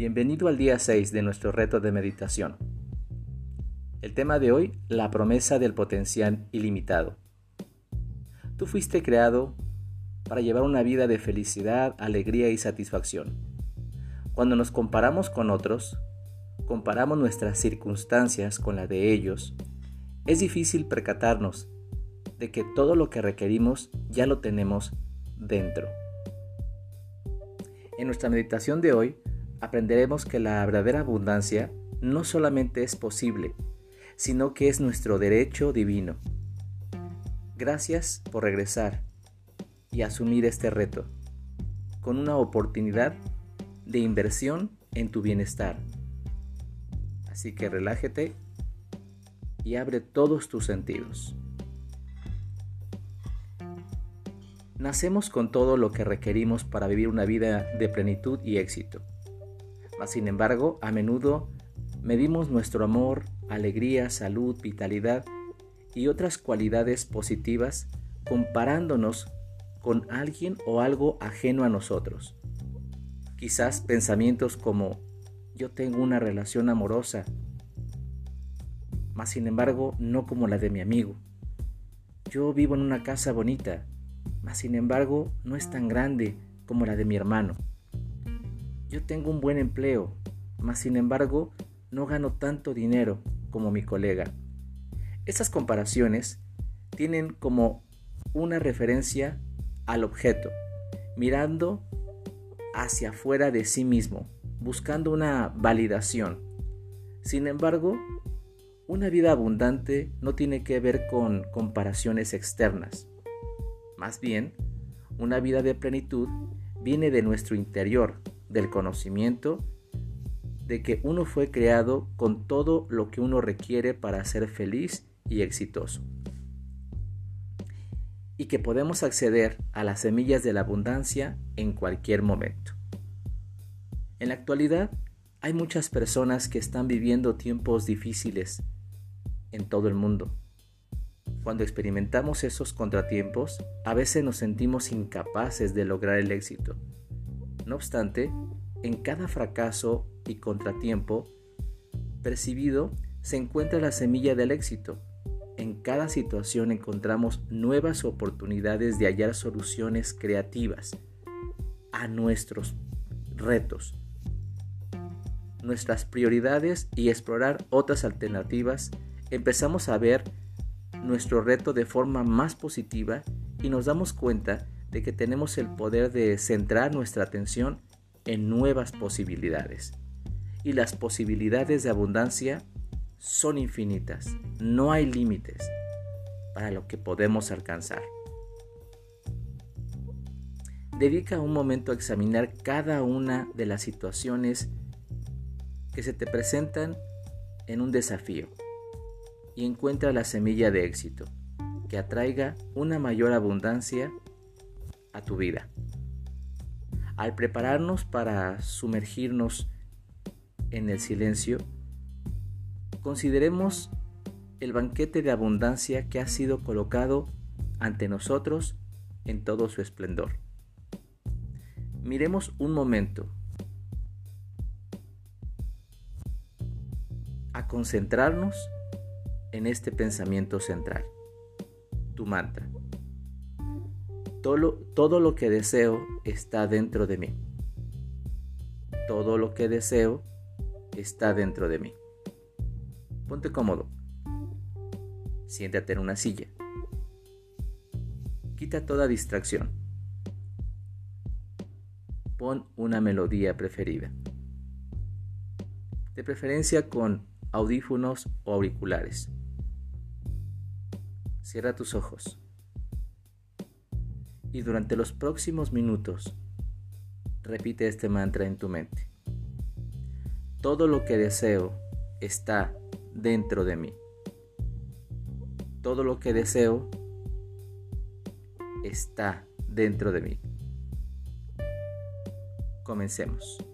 Bienvenido al día 6 de nuestro reto de meditación. El tema de hoy, la promesa del potencial ilimitado. Tú fuiste creado para llevar una vida de felicidad, alegría y satisfacción. Cuando nos comparamos con otros, comparamos nuestras circunstancias con las de ellos, es difícil percatarnos de que todo lo que requerimos ya lo tenemos dentro. En nuestra meditación de hoy aprenderemos que la verdadera abundancia no solamente es posible, sino que es nuestro derecho divino. Gracias por regresar y asumir este reto, con una oportunidad de inversión en tu bienestar. Así que relájate y abre todos tus sentidos. Nacemos con todo lo que requerimos para vivir una vida de plenitud y éxito. Mas, sin embargo, a menudo medimos nuestro amor, alegría, salud, vitalidad y otras cualidades positivas comparándonos con alguien o algo ajeno a nosotros. Quizás pensamientos como yo tengo una relación amorosa, mas sin embargo no como la de mi amigo. Yo vivo en una casa bonita, mas sin embargo no es tan grande como la de mi hermano. Yo tengo un buen empleo, mas sin embargo no gano tanto dinero como mi colega. Estas comparaciones tienen como una referencia al objeto, mirando hacia afuera de sí mismo, buscando una validación. Sin embargo, una vida abundante no tiene que ver con comparaciones externas. Más bien, una vida de plenitud viene de nuestro interior, del conocimiento de que uno fue creado con todo lo que uno requiere para ser feliz y exitoso. Y que podemos acceder a las semillas de la abundancia en cualquier momento. En la actualidad hay muchas personas que están viviendo tiempos difíciles en todo el mundo cuando experimentamos esos contratiempos, a veces nos sentimos incapaces de lograr el éxito. No obstante, en cada fracaso y contratiempo percibido se encuentra la semilla del éxito. En cada situación encontramos nuevas oportunidades de hallar soluciones creativas a nuestros retos, nuestras prioridades y explorar otras alternativas. Empezamos a ver nuestro reto de forma más positiva y nos damos cuenta de que tenemos el poder de centrar nuestra atención en nuevas posibilidades. Y las posibilidades de abundancia son infinitas, no hay límites para lo que podemos alcanzar. Dedica un momento a examinar cada una de las situaciones que se te presentan en un desafío y encuentra la semilla de éxito que atraiga una mayor abundancia a tu vida. Al prepararnos para sumergirnos en el silencio, consideremos el banquete de abundancia que ha sido colocado ante nosotros en todo su esplendor. Miremos un momento a concentrarnos en este pensamiento central, tu mantra. Todo, lo que deseo está dentro de mí. Todo lo que deseo está dentro de mí. Ponte cómodo. Siéntate en una silla. Quita toda distracción. Pon una melodía preferida. De preferencia con audífonos o auriculares. Cierra tus ojos. Y durante los próximos minutos, repite este mantra en tu mente. Todo lo que deseo está dentro de mí. Todo lo que deseo está dentro de mí. Comencemos.